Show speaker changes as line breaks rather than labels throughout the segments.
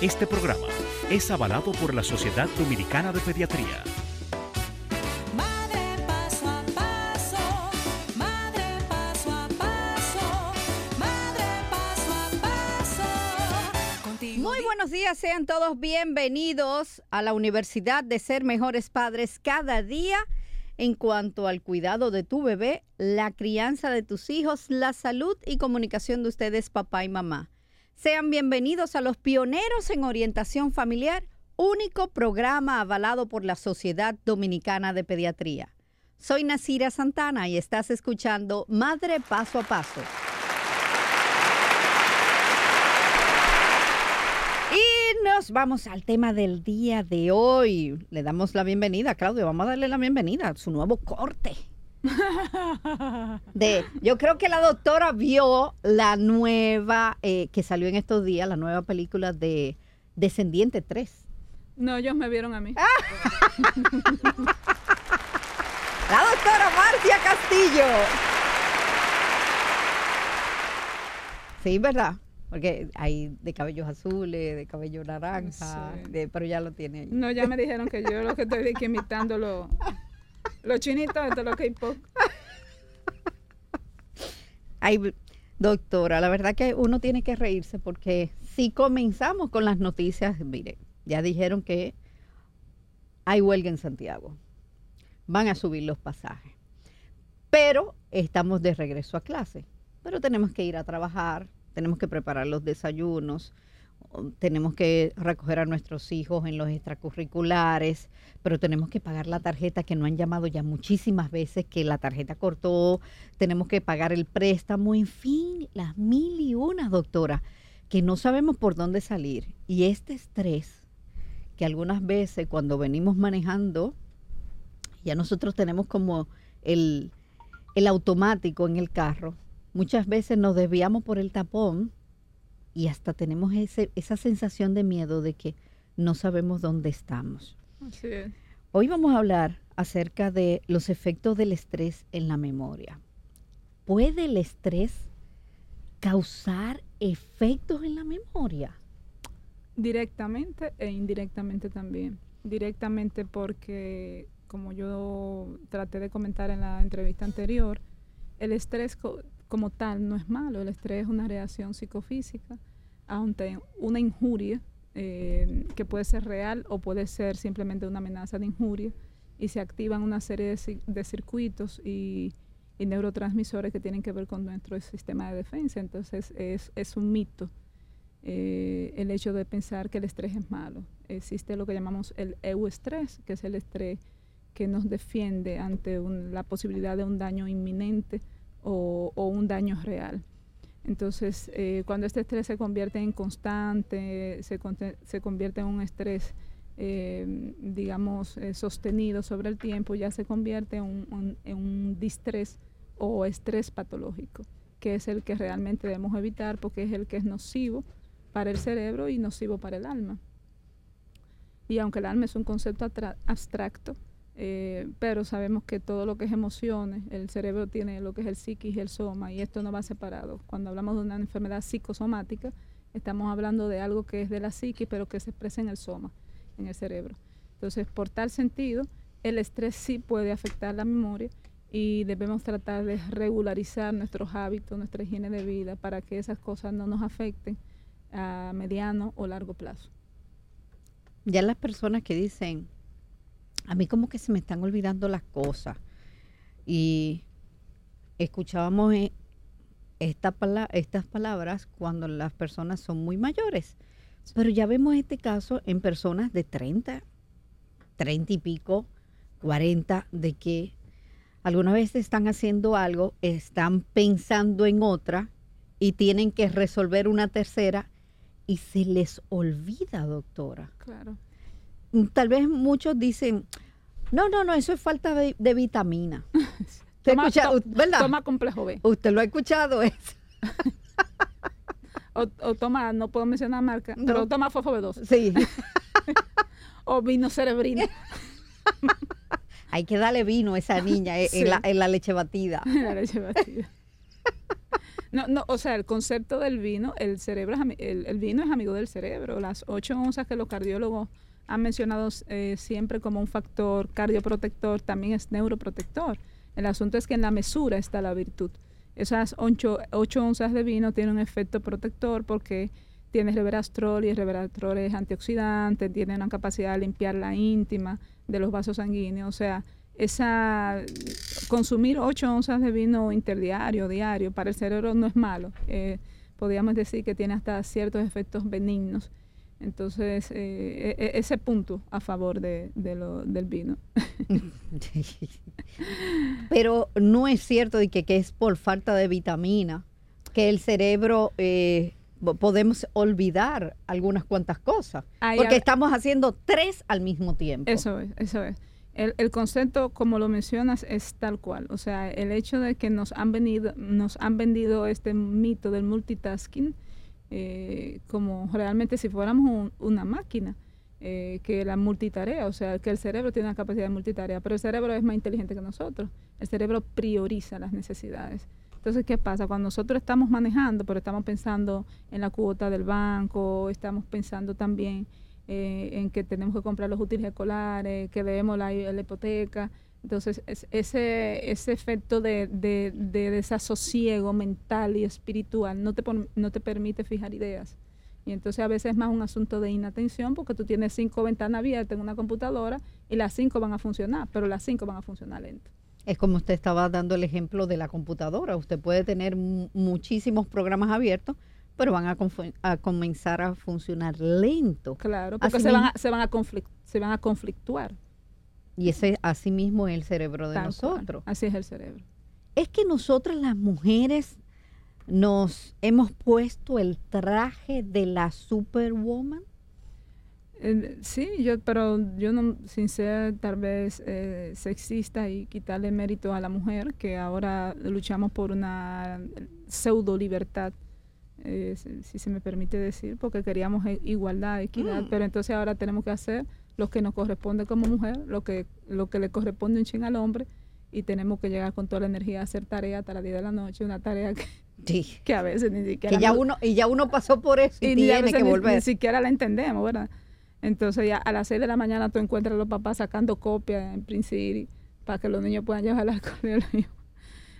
Este programa es avalado por la Sociedad Dominicana de Pediatría.
Madre paso a paso, madre paso a paso, madre paso a paso. Contigo
Muy buenos días, sean todos bienvenidos a la Universidad de Ser Mejores Padres cada día en cuanto al cuidado de tu bebé, la crianza de tus hijos, la salud y comunicación de ustedes, papá y mamá. Sean bienvenidos a los pioneros en orientación familiar, único programa avalado por la Sociedad Dominicana de Pediatría. Soy Nasira Santana y estás escuchando Madre Paso a Paso. Y nos vamos al tema del día de hoy. Le damos la bienvenida, Claudio. Vamos a darle la bienvenida a su nuevo corte. De, yo creo que la doctora vio la nueva eh, que salió en estos días, la nueva película de Descendiente 3.
No, ellos me vieron a mí.
La doctora Marcia Castillo. Sí, ¿verdad? Porque hay de cabellos azules, de cabello naranja,
Sí.
de- pero ya lo tiene ahí.
No, ya me dijeron que yo lo que estoy de que imitando los chinitos de los K-pop.
Ay, doctora, la verdad que uno tiene que reírse porque si comenzamos con las noticias, mire, ya dijeron que hay huelga en Santiago. Van a subir los pasajes. Pero estamos de regreso a clase. Pero tenemos que ir a trabajar, tenemos que preparar los desayunos, tenemos que recoger a nuestros hijos en los extracurriculares, pero tenemos que pagar la tarjeta que no han llamado ya muchísimas veces, que la tarjeta cortó, tenemos que pagar el préstamo, en fin, las mil y unas, doctora, que no sabemos por dónde salir. Y este estrés, que algunas veces cuando venimos manejando, ya nosotros tenemos como el, el automático en el carro, muchas veces nos desviamos por el tapón y hasta tenemos ese, esa sensación de miedo de que no sabemos dónde estamos.
Así es.
Hoy vamos a hablar acerca de los efectos del estrés en la memoria. ¿Puede el estrés causar efectos en la memoria?
Directamente e indirectamente también. Directamente porque, como yo traté de comentar en la entrevista anterior, el estrés como tal no es malo. El estrés es una reacción psicofísica ante una injuria eh, que puede ser real o puede ser simplemente una amenaza de injuria y se activan una serie de, ci- de circuitos y, neurotransmisores que tienen que ver con nuestro sistema de defensa. Entonces es, es un mito eh, el hecho de pensar que el estrés es malo. Existe lo que llamamos el euestrés, que es el estrés que nos defiende ante un- la posibilidad de un daño inminente o, un daño real. Entonces, eh, cuando este estrés se convierte en constante, se, convierte en un estrés, eh, digamos, eh, sostenido sobre el tiempo, ya se convierte en un, un- en un distrés o estrés patológico, que es el que realmente debemos evitar porque es el que es nocivo para el cerebro y nocivo para el alma. Y aunque el alma es un concepto abstracto, eh, pero sabemos que todo lo que es emociones, el cerebro tiene lo que es el psiquis y el soma, y esto no va separado. Cuando hablamos de una enfermedad psicosomática, estamos hablando de algo que es de la psiquis, pero que se expresa en el soma, en el cerebro. Entonces, por tal sentido, el estrés sí puede afectar la memoria y debemos tratar de regularizar nuestros hábitos, nuestra higiene de vida para que esas cosas no nos afecten a mediano o largo plazo.
Ya las personas que dicen, a mí como que se me están olvidando las cosas. Y escuchábamos eh, estas palabras cuando las personas son muy mayores. Pero ya vemos este caso en personas de 30, 30 y pico, 40, de que alguna vez están haciendo algo, están pensando en otra y tienen que resolver una tercera y se les olvida, doctora.
Claro.
Tal vez muchos dicen, no, no, no, eso es falta de, de vitamina. ¿Usted
Toma,
escucha-
to-
¿verdad?
toma complejo B.
Usted lo ha escuchado eso.
O, o toma, no puedo mencionar marca,
No.
pero toma fosfo B2.
Sí,
O vino cerebrino.
hay que darle vino a esa niña eh, en,
Sí.
la, en la leche batida.
La leche batida. No, no, o sea, el concepto del vino, el cerebro es el vino es amigo del cerebro. Las ocho onzas que los cardiólogos han mencionado eh, siempre como un factor cardioprotector, también es neuroprotector. El asunto es que en la mesura está la virtud. Esas ocho, ocho onzas de vino tienen un efecto protector porque tiene resveratrol y el resveratrol es antioxidante, tiene una capacidad de limpiar la íntima de los vasos sanguíneos. O sea, esa consumir 8 onzas de vino interdiario, diario, para el cerebro no es malo. Eh, podríamos decir que tiene hasta ciertos efectos benignos. Entonces, eh, e- e- ese punto a favor de, de lo, del vino.
Pero no es cierto de que, que es por falta de vitamina, que el cerebro eh, po- podemos olvidar algunas cuantas cosas,
Ahí
porque estamos haciendo tres al mismo tiempo.
Eso es, eso es. El, el concepto, como lo mencionas, es tal cual. O sea, el hecho de que nos han venido, nos han vendido este mito del multitasking, eh, como realmente si fuéramos un- una máquina, eh, que la multitarea, o sea, que el cerebro tiene la capacidad de multitarea, pero el cerebro es más inteligente que nosotros. El cerebro prioriza las necesidades. Entonces, ¿qué pasa? Cuando nosotros estamos manejando, pero estamos pensando en la cuota del banco, estamos pensando también eh, en que tenemos que comprar los útiles escolares, que debemos la, la hipoteca. Entonces, es- ese, ese efecto de, de, de desasosiego mental y espiritual no te, no te permite fijar ideas. Y entonces a veces es más un asunto de inatención porque tú tienes cinco ventanas abiertas en una computadora y las cinco van a funcionar, pero las cinco van a funcionar lento.
Es como usted estaba dando el ejemplo de la computadora. Usted puede tener mu- muchísimos programas abiertos, pero van a, comenzar a funcionar lento.
Claro, porque
Así
se van, a, se, van a se van a conflictuar.
Y ese así mismo es el cerebro de
tal cual.
nosotros.
Así es el cerebro.
Es que nosotras las mujeres nos hemos puesto el traje de la superwoman.
Eh, sí, yo, pero yo no, sin ser tal vez eh, sexista y quitarle mérito a la mujer, que ahora luchamos por una pseudo libertad, eh, si, si se me permite decir, porque queríamos igualdad, equidad, pero entonces ahora tenemos que hacer lo que nos corresponde como mujer, lo que, lo que le corresponde un ching al hombre, y tenemos que llegar con toda la energía a hacer tarea hasta las 10 de la noche, una tarea que,
Sí.
que a veces ni siquiera...
Que ya uno, y ya uno pasó por eso y,
y
tiene que volver.
Ni, siquiera la entendemos, ¿verdad? Entonces ya a las 6 de la mañana tú encuentras a los papás sacando copias en Prince City para que los niños puedan llevar al colegio.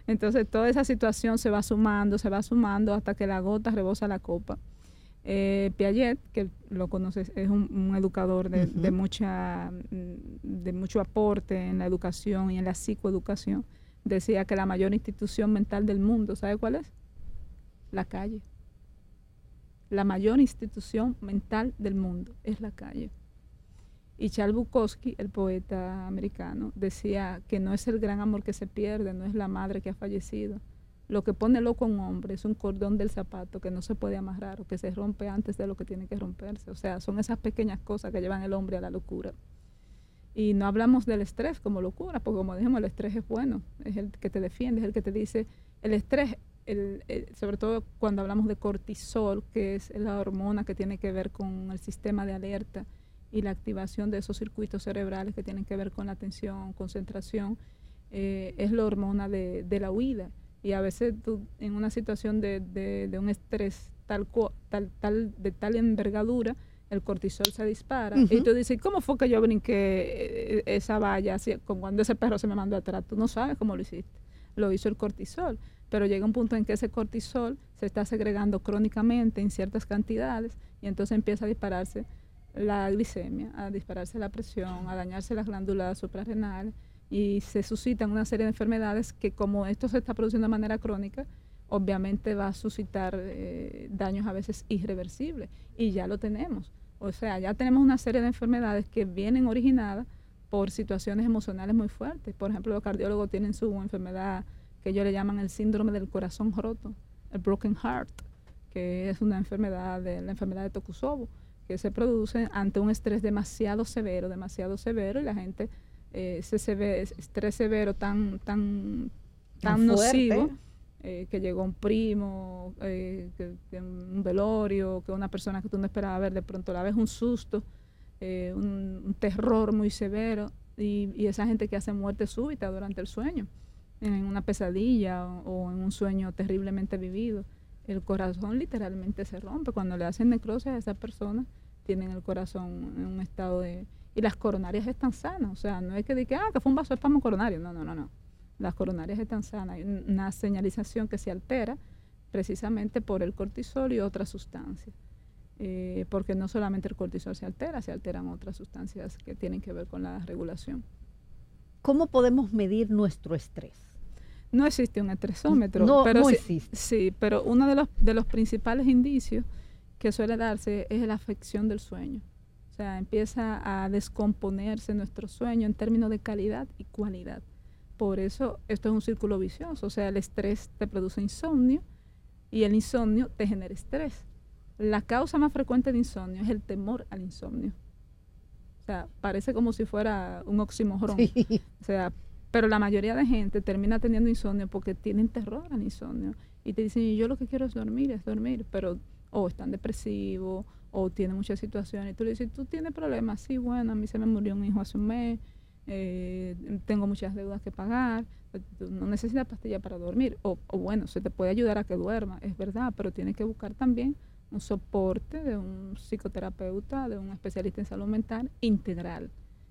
Entonces toda esa situación se va sumando, se va sumando hasta que la gota rebosa la copa. Eh, Piaget, que lo conoces, es un, un educador de, mucha, mm, de mucho aporte en la educación y en la psicoeducación, decía que la mayor institución mental del mundo, ¿sabe cuál es? La calle la mayor institución mental del mundo es la calle. Y Charles Bukowski, el poeta americano, decía que no es el gran amor que se pierde, no es la madre que ha fallecido. Lo que pone loco a un hombre es un cordón del zapato que no se puede amarrar o que se rompe antes de lo que tiene que romperse. O sea, son esas pequeñas cosas que llevan el hombre a la locura. Y no hablamos del estrés como locura, porque como dijimos, el estrés es bueno, es el que te defiende, es el que te dice, el estrés el- el- sobre todo cuando hablamos de cortisol, que es la hormona que tiene que ver con el sistema de alerta y la activación de esos circuitos cerebrales que tienen que ver con la atención, concentración, eh, es la hormona de, de la huida. Y a veces tú en una situación de, de- de un estrés tal, tal, tal, de tal envergadura el cortisol se dispara. Y tú dices, ¿cómo fue que yo brinqué eh, esa valla así, como cuando ese perro se me mandó atrás? Tú no sabes cómo lo hiciste. Lo hizo el cortisol. Pero llega un punto en que ese cortisol se está segregando crónicamente en ciertas cantidades y entonces empieza a dispararse la glicemia, a dispararse la presión, a dañarse las glándulas suprarrenales y se suscitan una serie de enfermedades que como esto se está produciendo de manera crónica, obviamente va a suscitar eh, daños a veces irreversibles y ya lo tenemos. O sea, ya tenemos una serie de enfermedades que vienen originadas por situaciones emocionales muy fuertes. Por ejemplo, los cardiólogos tienen su enfermedad que ellos le llaman el síndrome del corazón roto, el broken heart, que es una enfermedad de la enfermedad de Tokusobo, que se produce ante un estrés demasiado severo, demasiado severo, y la gente, ese seve- estrés severo tan, tan, tan nocivo, eh, que llegó un primo, eh, que, que un velorio, que una persona que tú no esperabas ver, de pronto la ves un susto, eh, un, un terror muy severo, y, y esa gente que hace muerte súbita durante el sueño, en una pesadilla o, o en un sueño terriblemente vivido. El corazón literalmente se rompe. Cuando le hacen necrosis a esa persona, tienen el corazón en un estado de... Y las coronarias están sanas, o sea, no es que diga, ah, que fue un vaso de espasmo coronario, no, no, no, no. Las coronarias están sanas, hay un- una señalización que se altera precisamente por el cortisol y otras sustancias. Eh, porque no solamente el cortisol se altera, se alteran otras sustancias que tienen que ver con la regulación.
¿Cómo podemos medir nuestro estrés?
No existe un estresómetro.
No-
pero
no
sí,
existe.
Sí, pero uno de los, de los principales indicios que suele darse es la afección del sueño. Sea, empieza a descomponerse nuestro sueño en términos de calidad y cualidad. Por eso esto es un círculo vicioso. O sea, el estrés te produce insomnio y el insomnio te genera estrés. La causa más frecuente de insomnio es el temor al insomnio. O sea, parece como si fuera un oxímoron.
Sí.
O sea, pero la mayoría de gente termina teniendo insomnio porque tienen terror al insomnio. Y te dicen, yo lo que quiero es dormir, es dormir. Pero o están depresivos o tienen muchas situaciones. Y tú le dices, ¿tú tienes problemas? Sí, bueno, a mí se me murió un hijo hace un mes. eh, tengo muchas deudas que pagar. No necesitas pastillas para dormir. O, o bueno, se te puede ayudar a que duerma, es verdad. Pero tienes que buscar también un soporte de un psicoterapeuta, de un especialista en salud mental integral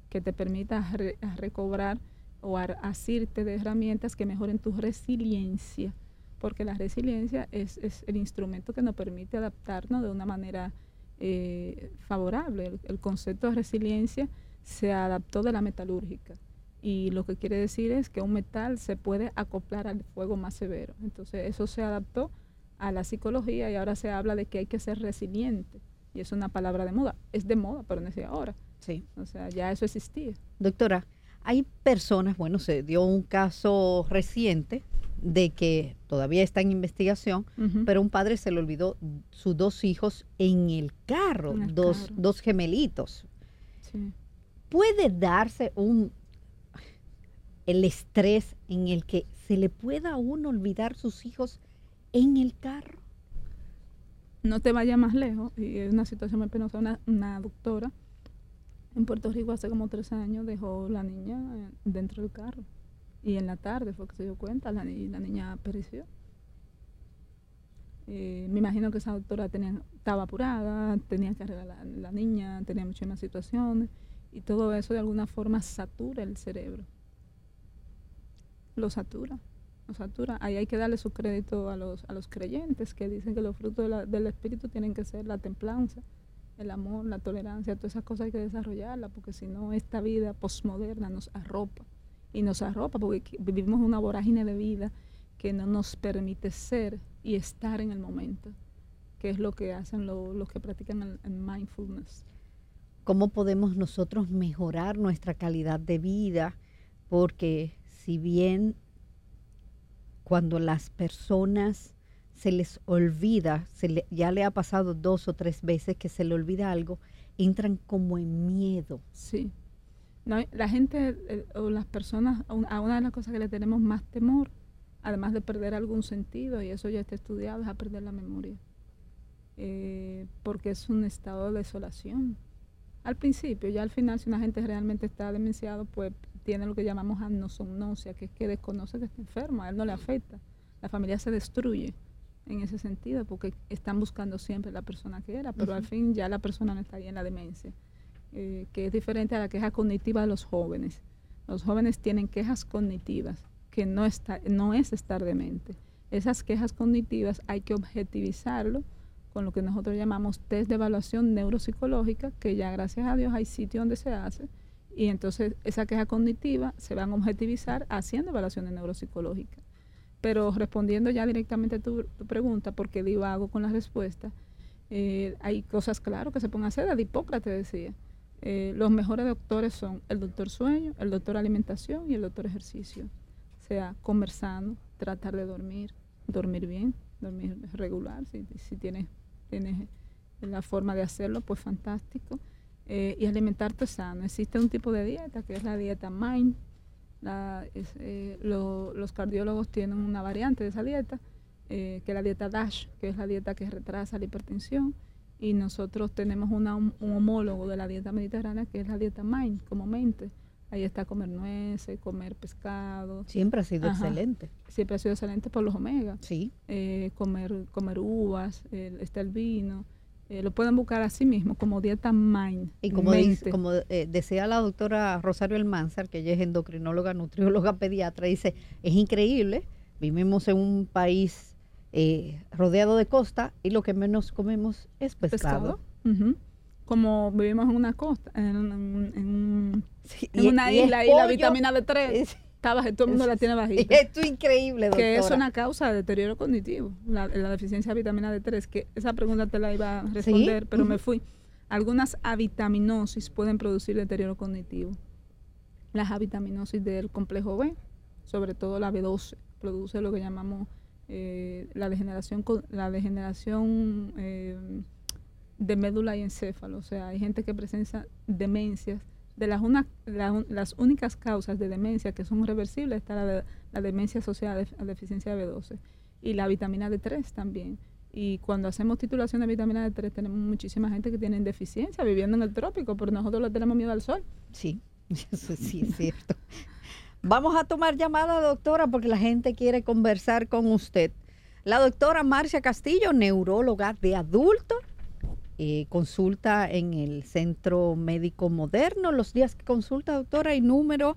que te permita recobrar o asirte de herramientas que mejoren tu resiliencia, porque la resiliencia es, es el instrumento que nos permite adaptarnos de una manera eh, favorable. El, el concepto de resiliencia se adaptó de la metalúrgica y lo que quiere decir es que un metal se puede acoplar al fuego más severo. Entonces eso se adaptó a la psicología y ahora se habla de que hay que ser resiliente y es una palabra de moda. Es de moda, pero no es de ahora.
Sí.
O sea, ya eso existía.
Doctora, hay personas, bueno, se dio un caso reciente de que todavía está en investigación, pero un padre se le olvidó sus dos hijos en el carro,
En el
dos,
carro.
dos gemelitos.
Sí.
¿Puede darse un el estrés en el que se le pueda a uno olvidar sus hijos en el carro?
No te vayas más lejos, y es una situación muy penosa. Una, una doctora en Puerto Rico hace como tres años dejó la niña eh, dentro del carro. Y en la tarde fue que se dio cuenta, ni- la niña pereció. Eh, me imagino que esa doctora tenía, estaba apurada, tenía que arreglar la, niña, tenía muchísimas situaciones. Y todo eso de alguna forma satura el cerebro. Lo satura. lo satura. Ahí hay que darle su crédito a los, a los creyentes que dicen que los frutos de del Espíritu tienen que ser la templanza, el amor, la tolerancia, todas esas cosas hay que desarrollarlas, porque si no, esta vida posmoderna nos arropa. Y nos arropa porque vivimos una vorágine de vida que no nos permite ser y estar en el momento, que es lo que hacen lo- los que practican el, el mindfulness.
¿Cómo podemos nosotros mejorar nuestra calidad de vida? Porque si bien cuando las personas se les olvida, se le- ya le ha pasado dos o tres veces que se le olvida algo, entran como en miedo.
Sí. No, la gente eh, o las personas, a una de las cosas que le tenemos más temor, además de perder algún sentido, y eso ya está estudiado, es a perder la memoria. Eh, porque es un estado de desolación. Al principio, ya al final, si una gente realmente está demenciado, pues tiene lo que llamamos anosognosia, que es que desconoce que está enfermo, a él no le afecta. La familia se destruye en ese sentido, porque están buscando siempre la persona que era, pero al fin ya la persona no está ahí en la demencia, eh, que es diferente a la queja cognitiva de los jóvenes. Los jóvenes tienen quejas cognitivas, que no, está, no es estar demente. Esas quejas cognitivas hay que objetivizarlo con lo que nosotros llamamos test de evaluación neuropsicológica, que ya gracias a Dios hay sitio donde se hace, y entonces esa queja cognitiva se van a objetivizar haciendo evaluaciones neuropsicológicas. Pero respondiendo ya directamente a tu, pregunta, porque divago con la respuesta, eh, hay cosas, claro, que se pueden hacer. De Hipócrates decía, eh, los mejores doctores son el doctor sueño, el doctor alimentación y el doctor ejercicio. O sea, comer sano, tratar de dormir, dormir bien, dormir regular, si, tienes, tienes la forma de hacerlo, pues fantástico. Eh, y alimentarte sano. Existe un tipo de dieta que es la dieta MIND. La, eh, lo- los cardiólogos tienen una variante de esa dieta, que es la dieta DASH, que es la dieta que retrasa la hipertensión. Y nosotros tenemos una, un homólogo de la dieta mediterránea, que es la dieta MIND, como mente. Ahí está comer nueces, comer pescado.
Siempre ha sido
Ajá.
excelente.
Siempre ha sido excelente por los omega
Sí.
eh, comer, comer uvas, eh, está el vino. eh, lo pueden buscar así mismo, como dieta mind.
Y como, dice, como eh, decía la doctora Rosario Almanzar, que ella es endocrinóloga, nutrióloga, pediatra, dice, es increíble, vivimos en un país eh, rodeado de costa y lo que menos comemos es pescado.
Como vivimos en una costa, en, en
Sí,
en
y-
una
y
isla y la vitamina D3
es-
está baja, todo el mundo la tiene
y
bajita.
esto es increíble, doctora.
que es una causa de deterioro cognitivo, la, la deficiencia de vitamina D3, que esa pregunta te la iba a responder, pero me fui. Algunas avitaminosis pueden producir deterioro cognitivo. Las avitaminosis del complejo B, sobre todo la B12, produce lo que llamamos eh, la degeneración, la degeneración eh, de médula y encéfalo. O sea, hay gente que presenta demencias. De las, una- la las únicas causas de demencia que son reversibles está la, la demencia asociada a deficiencia de B12 y la vitamina D3 también. Y cuando hacemos titulación de vitamina D3 tenemos muchísima gente que tiene deficiencia viviendo en el trópico, pero nosotros le tenemos miedo al sol.
Sí, eso sí es cierto. Vamos a tomar llamada, doctora, porque la gente quiere conversar con usted. La doctora Marcia Castillo, neuróloga de adultos, eh, consulta en el Centro Médico Moderno. Los días que consulta, doctora, hay número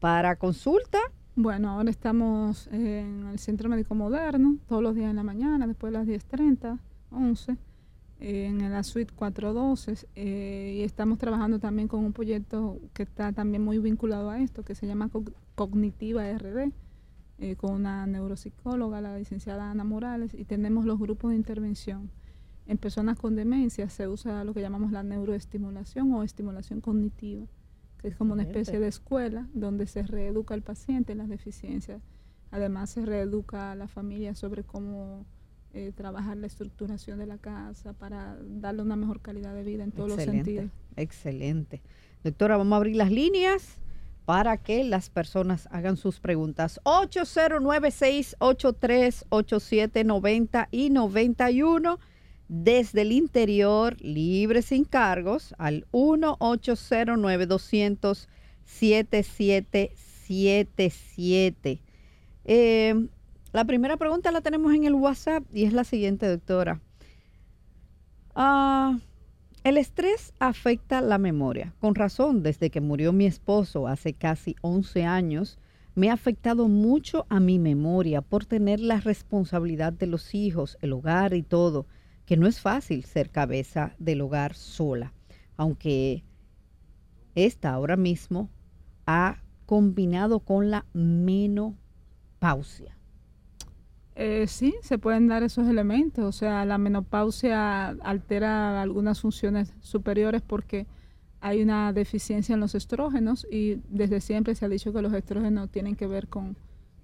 para consulta.
Bueno, ahora estamos en el Centro Médico Moderno, todos los días en la mañana, después de las 10.30, 11, eh, en la suite 412. eh, y estamos trabajando también con un proyecto que está también muy vinculado a esto, que se llama Co- Cognitiva RD, eh, con una neuropsicóloga, la licenciada Ana Morales, y tenemos los grupos de intervención. En personas con demencia se usa lo que llamamos la neuroestimulación o estimulación cognitiva que es como una especie de escuela donde se reeduca al paciente en las deficiencias. Además se reeduca a la familia sobre cómo eh, trabajar la estructuración de la casa para darle una mejor calidad de vida en todos los sentidos.
excelente. Doctora, vamos a abrir las líneas para que las personas hagan sus preguntas. 8096838790 y 91 desde el interior, libre sin cargos, al 1-809-200-7777. Eh, la primera pregunta la tenemos en el WhatsApp y es la siguiente, doctora. Ah, el estrés afecta la memoria. Con razón, desde que murió mi esposo hace casi 11 años, me ha afectado mucho a mi memoria por tener la responsabilidad de los hijos, el hogar y todo, que no es fácil ser cabeza del hogar sola, aunque esta ahora mismo ha combinado con la menopausia.
Eh, sí, se pueden dar esos elementos. O sea, la menopausia altera algunas funciones superiores porque hay una deficiencia en los estrógenos y desde siempre se ha dicho que los estrógenos tienen que ver con,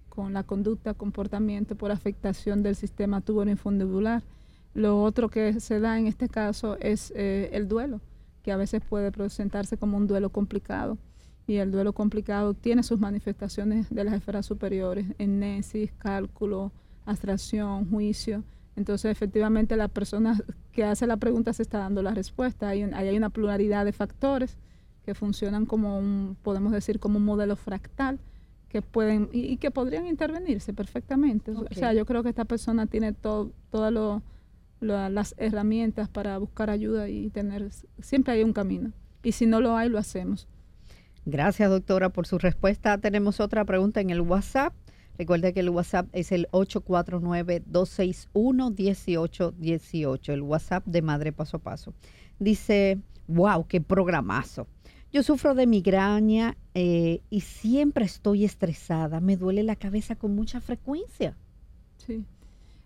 con la conducta, comportamiento por afectación del sistema tuberoinfundibular. Lo otro que se da en este caso es eh, el duelo, que a veces puede presentarse como un duelo complicado. Y el duelo complicado tiene sus manifestaciones de las esferas superiores, ennesis, cálculo, abstracción, juicio. Entonces, efectivamente, la persona que hace la pregunta se está dando la respuesta. Hay, un- hay una pluralidad de factores que funcionan como un, podemos decir, como un modelo fractal que pueden y, y que podrían intervenirse perfectamente. O sea, yo creo que esta persona tiene todo, todas lo- lo- las herramientas para buscar ayuda y tener, siempre hay un camino. Y si no lo hay, lo hacemos.
Gracias, doctora, por su respuesta. Tenemos otra pregunta en el WhatsApp. Recuerde que el WhatsApp es el 849-261-1818, el WhatsApp de Madre Paso a Paso. Dice, wow, qué programazo. Yo sufro de migraña eh, y siempre estoy estresada. Me duele la cabeza con mucha frecuencia.
Sí.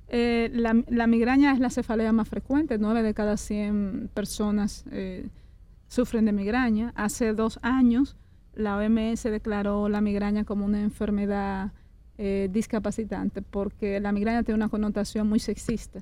Eh, la, la migraña es la cefalea más frecuente. 9 de cada 100 personas eh, sufren de migraña. Hace dos años la OMS declaró la migraña como una enfermedad eh, discapacitante porque la migraña tiene una connotación muy sexista.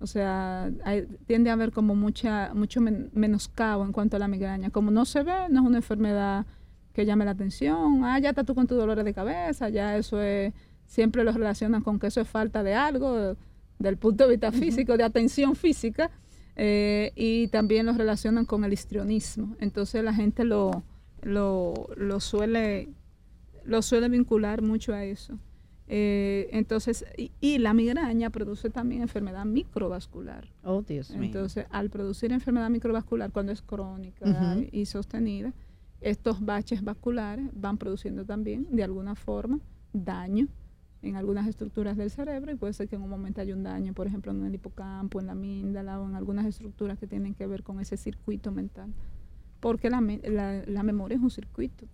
O sea, hay- tiende a haber como mucha, mucho men- menoscabo en cuanto a la migraña. Como no se ve, no es una enfermedad que llame la atención. Ah, ya estás tú con tus dolores de cabeza, ya eso es, siempre lo relacionan con que eso es falta de algo, del punto de vista físico, de atención física, eh, y también lo relacionan con el histrionismo. Entonces la gente lo, lo, lo suele, lo suele vincular mucho a eso. Eh, entonces, y, y la migraña produce también enfermedad microvascular.
Oh, Dios mío.
Entonces, al producir enfermedad microvascular, cuando es crónica y sostenida, estos baches vasculares van produciendo también, de alguna forma, daño en algunas estructuras del cerebro y puede ser que en un momento haya un daño, por ejemplo, en el hipocampo, en la amígdala o en algunas estructuras que tienen que ver con ese circuito mental. Porque la, la- la memoria es un circuito.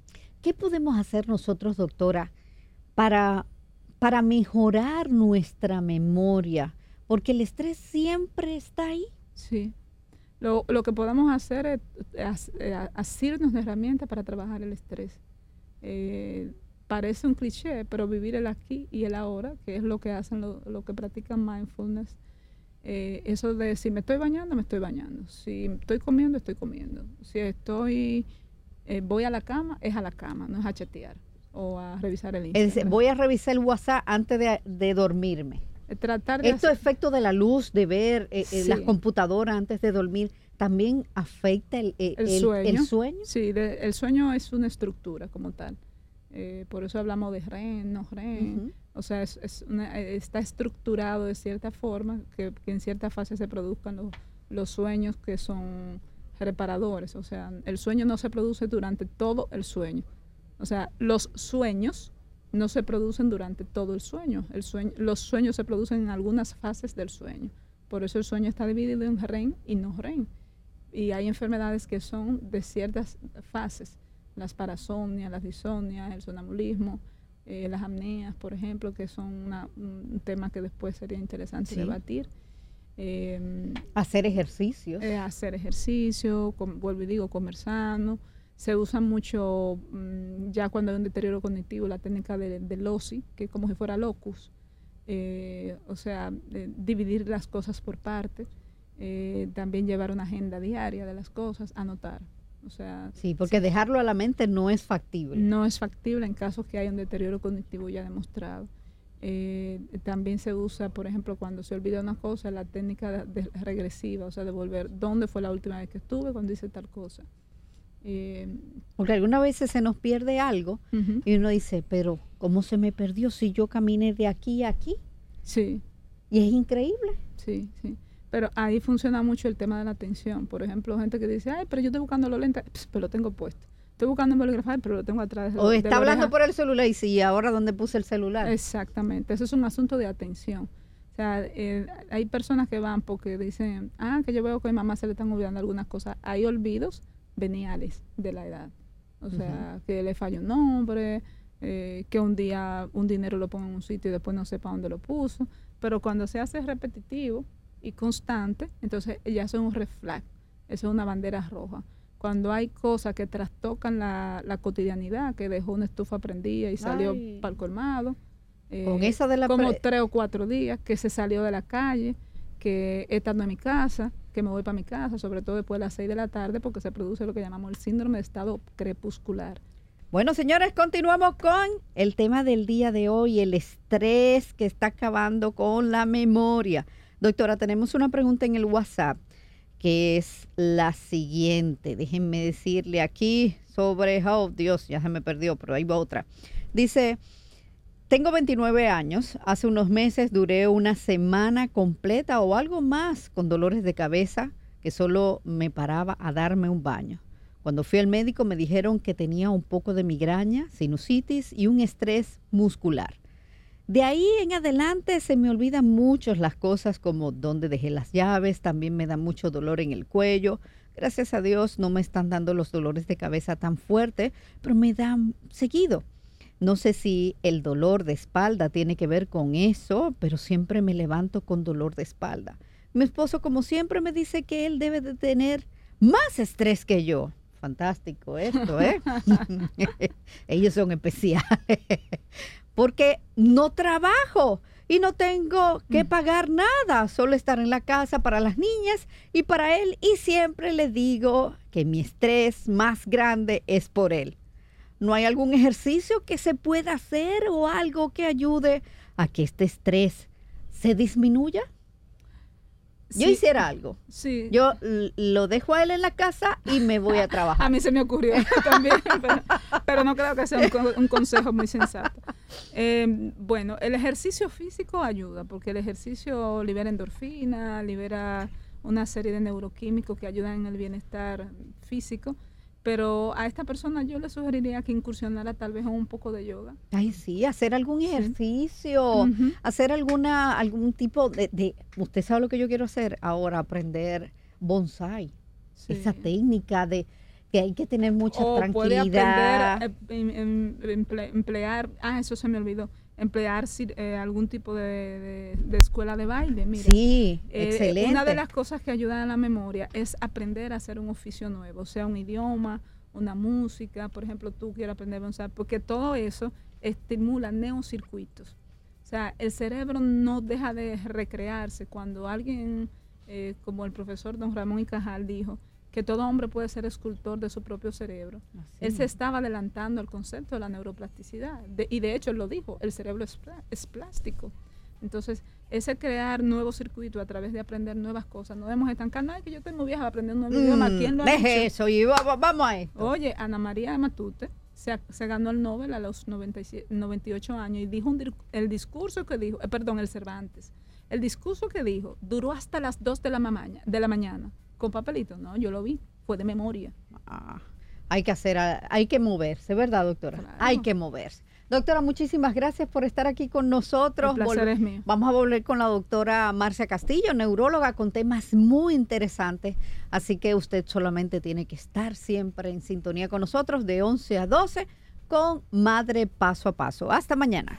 ¿Qué podemos hacer nosotros, doctora, para, para mejorar nuestra memoria? Porque el estrés siempre está ahí.
Sí. Lo, lo que podemos hacer es as- eh, a- asirnos de herramientas para trabajar el estrés. Eh, parece un cliché, pero vivir el aquí y el ahora, que es lo que hacen lo, lo que practican mindfulness. eh, eso de si me estoy bañando, me estoy bañando. Si estoy comiendo, estoy comiendo. Si estoy eh, voy a la cama, es a la cama, no es a chatear o a revisar el
Es
Instagram.
voy a revisar el WhatsApp antes de, de dormirme.
Eh, Tratar de hacer-
efectos de la luz, de ver eh, eh, las computadoras antes de dormir, también afecta el,
El
el-
sueño.
el sueño.
Sí, de- el sueño es una estructura como tal. Eh, por eso hablamos de REM, no.
Ujú.
O sea, es, es una- está estructurado de cierta forma que, que en cierta fase se produzcan los, los sueños que son reparadores. O sea, el sueño no se produce durante todo el sueño. O sea, los sueños no se producen durante todo el sueño. El sueño los sueños se producen en algunas fases del sueño. Por eso el sueño está dividido en REM y no REM. Y hay enfermedades que son de ciertas fases. Las parasomnias, las disomnias, el sonambulismo, eh, las apneas, por ejemplo, que son una- un tema que después sería interesante
Sí.
debatir. Eh,
Hacer ejercicios.
eh, hacer ejercicio, vuelvo y digo, comer sano. Se usa mucho, mm, ya cuando hay un deterioro cognitivo, la técnica de- del LOSI, que es como si fuera locus. Eh, o sea, de dividir las cosas por partes. Eh, también llevar una agenda diaria de las cosas, anotar. O sea,
sí, porque dejarlo a la mente no es factible.
no es factible en casos que hay un deterioro cognitivo ya demostrado. Eh, también se usa, por ejemplo, cuando se olvida una cosa, la técnica de- de regresiva, o sea, de volver, ¿dónde fue la última vez que estuve cuando hice tal cosa? Eh,
Porque algunas veces se nos pierde algo y uno dice, pero ¿cómo se me perdió si yo caminé de aquí a aquí?
Sí,
Y es increíble.
sí, sí. Pero ahí funciona mucho el tema de la atención. Por ejemplo, gente que dice, ay, pero yo estoy buscando los lentes, pero lo tengo puesto. Estoy buscando el bolígrafo, "Ay, pero lo tengo atrás. de
O
de
está
la
hablando
oreja".
por el celular y sí, ahora dónde puse el celular.
Exactamente, eso es un asunto de atención. O sea, eh, hay personas que van porque dicen, ah, que yo veo que a mi mamá se le están olvidando algunas cosas. Hay olvidos veniales de la edad. O sea, que le falla un nombre, eh, que un día un dinero lo ponga en un sitio y después no sepa dónde lo puso. Pero cuando se hace repetitivo y constante, entonces ya eso es un red flag, eso es una bandera roja. Cuando hay cosas que trastocan la, la cotidianidad, que dejó una estufa prendida y salió para el colmado, eh,
Con esa de la
como tres o cuatro días, que se salió de la calle, que estando en mi casa, que me voy para mi casa, sobre todo después de las seis de la tarde, porque se produce lo que llamamos el síndrome de estado crepuscular.
Bueno, señores, continuamos con el tema del día de hoy, el estrés que está acabando con la memoria. Doctora, tenemos una pregunta en el WhatsApp que es la siguiente. Déjenme decirle aquí sobre, oh Dios, ya se me perdió, pero ahí va otra. Dice, tengo 29 años. Hace unos meses duré una semana completa o algo más con dolores de cabeza que solo me paraba a darme un baño. Cuando fui al médico me dijeron que tenía un poco de migraña, sinusitis y un estrés muscular. De ahí en adelante se me olvidan mucho las cosas como dónde dejé las llaves, también me da mucho dolor en el cuello. Gracias a Dios no me están dando los dolores de cabeza tan fuerte, pero me dan seguido. No sé si el dolor de espalda tiene que ver con eso, pero siempre me levanto con dolor de espalda. Mi esposo, como siempre, me dice que él debe de tener más estrés que yo. Fantástico esto, ¿eh? Ellos son especiales. Porque no trabajo y no tengo que pagar nada, solo estar en la casa para las niñas y para él. Y siempre le digo que mi estrés más grande es por él. ¿No hay algún ejercicio que se pueda hacer o algo que ayude a que este estrés se disminuya? Yo
Sí.
hiciera algo.
Sí.
Yo lo dejo a él en la casa y me voy a trabajar.
A mí se me ocurrió también, pero, pero no creo que sea un, un consejo muy sensato. Eh, bueno, el ejercicio físico ayuda, porque el ejercicio libera endorfina, libera una serie de neuroquímicos que ayudan en el bienestar físico, pero a esta persona yo le sugeriría que incursionara tal vez en un poco de yoga.
Ay, sí, hacer algún ejercicio, hacer alguna, algún tipo de, de- Usted sabe lo que yo quiero hacer ahora, aprender bonsai.
Sí.
Esa técnica de que hay que tener mucha
o puede
tranquilidad.
aprender a em- em- emple- emplear, ah, eso se me olvidó, emplear eh, algún tipo de, de- de escuela de baile. Mira,
sí,
Eh,
excelente.
Una de las cosas que ayudan a la memoria es aprender a hacer un oficio nuevo, sea un idioma, una música, por ejemplo, tú quieres aprender a pensar, porque todo eso estimula neocircuitos. O sea, el cerebro no deja de recrearse cuando alguien, eh, como el profesor don Ramón y Cajal dijo, que todo hombre puede ser escultor de su propio cerebro. Él se estaba adelantando al concepto de la neuroplasticidad. De- y de hecho él lo dijo, el cerebro es, es plástico. Entonces, ese crear nuevos circuitos a través de aprender nuevas cosas, no debemos estancarnos, "Ay, que yo tengo vieja aprendiendo un nuevo idioma.
Mm,
¿Quién lo ha
deje eso y va- va- vamos a esto.
Oye, Ana María Matute se, se ganó el Nobel a los 97 98 años y dijo un el discurso que dijo, eh, perdón, el Cervantes, el discurso que dijo duró hasta las 2 de la, mamaña- de la mañana. Con papelito, no, yo lo vi, fue de memoria.
Ah, hay que hacer, hay que moverse, ¿verdad, doctora?
Claro.
Hay que moverse. Doctora, muchísimas gracias por estar aquí con nosotros.
El placer es mío.
Vamos a volver con la doctora Marcia Castillo, neuróloga, con temas muy interesantes. Así que usted solamente tiene que estar siempre en sintonía con nosotros de 11 a 12 con Madre Paso a Paso. Hasta mañana.